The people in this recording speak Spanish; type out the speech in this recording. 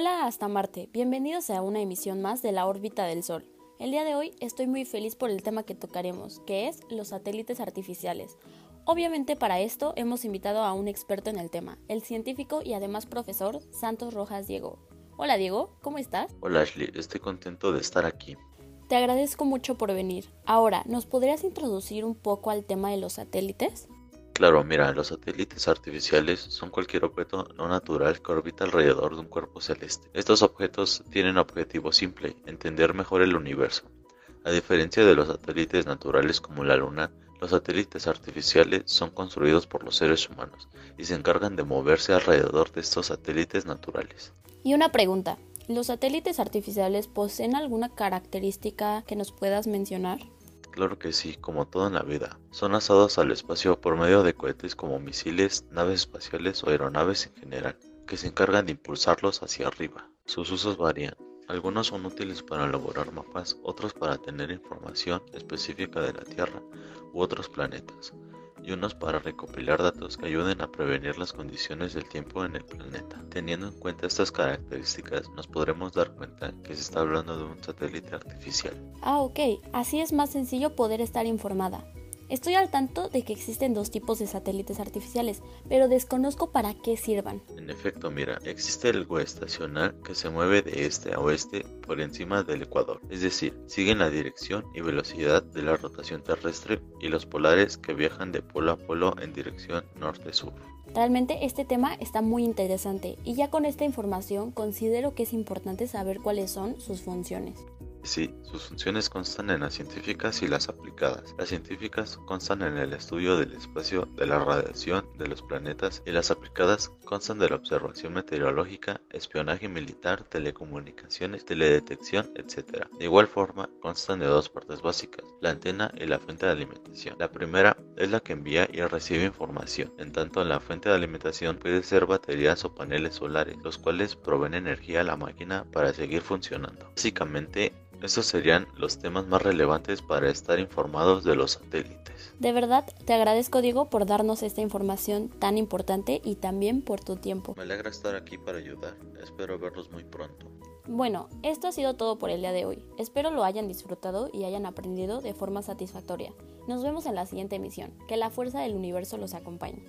Hola hasta Marte, bienvenidos a una emisión más de la órbita del Sol. El día de hoy estoy muy feliz por el tema que tocaremos, que es los satélites artificiales. Obviamente para esto hemos invitado a un experto en el tema, el científico y además profesor Santos Rojas Diego. Hola Diego, ¿cómo estás? Hola Ashley, estoy contento de estar aquí. Te agradezco mucho por venir. Ahora, ¿nos podrías introducir un poco al tema de los satélites? Claro, mira, los satélites artificiales son cualquier objeto no natural que orbita alrededor de un cuerpo celeste. Estos objetos tienen objetivo simple, entender mejor el universo. A diferencia de los satélites naturales como la Luna, los satélites artificiales son construidos por los seres humanos y se encargan de moverse alrededor de estos satélites naturales. Y una pregunta, ¿los satélites artificiales poseen alguna característica que nos puedas mencionar? Claro que sí, como todo en la vida. Son lanzados al espacio por medio de cohetes como misiles, naves espaciales o aeronaves en general, que se encargan de impulsarlos hacia arriba. Sus usos varían. Algunos son útiles para elaborar mapas, otros para tener información específica de la Tierra u otros planetas y unos para recopilar datos que ayuden a prevenir las condiciones del tiempo en el planeta. Teniendo en cuenta estas características, nos podremos dar cuenta que se está hablando de un satélite artificial. Ah, ok, así es más sencillo poder estar informada. Estoy al tanto de que existen dos tipos de satélites artificiales, pero desconozco para qué sirvan. En efecto, mira, existe el geoestacional que se mueve de este a oeste por encima del ecuador, es decir, siguen la dirección y velocidad de la rotación terrestre y los polares que viajan de polo a polo en dirección norte-sur. Realmente este tema está muy interesante y ya con esta información considero que es importante saber cuáles son sus funciones. Sí, sus funciones constan en las científicas y las aplicadas. Las científicas constan en el estudio del espacio, de la radiación, de los planetas y las aplicadas constan de la observación meteorológica, espionaje militar, telecomunicaciones, teledetección, etc. De igual forma, constan de dos partes básicas, la antena y la fuente de alimentación. La primera es la que envía y recibe información, en tanto la fuente de alimentación puede ser baterías o paneles solares, los cuales proveen energía a la máquina para seguir funcionando. Básicamente, estos serían los temas más relevantes para estar informados de los satélites. De verdad, te agradezco Diego por darnos esta información tan importante y también por tu tiempo. Me alegra estar aquí para ayudar. Espero verlos muy pronto. Bueno, esto ha sido todo por el día de hoy. Espero lo hayan disfrutado y hayan aprendido de forma satisfactoria. Nos vemos en la siguiente emisión. Que la fuerza del universo los acompañe.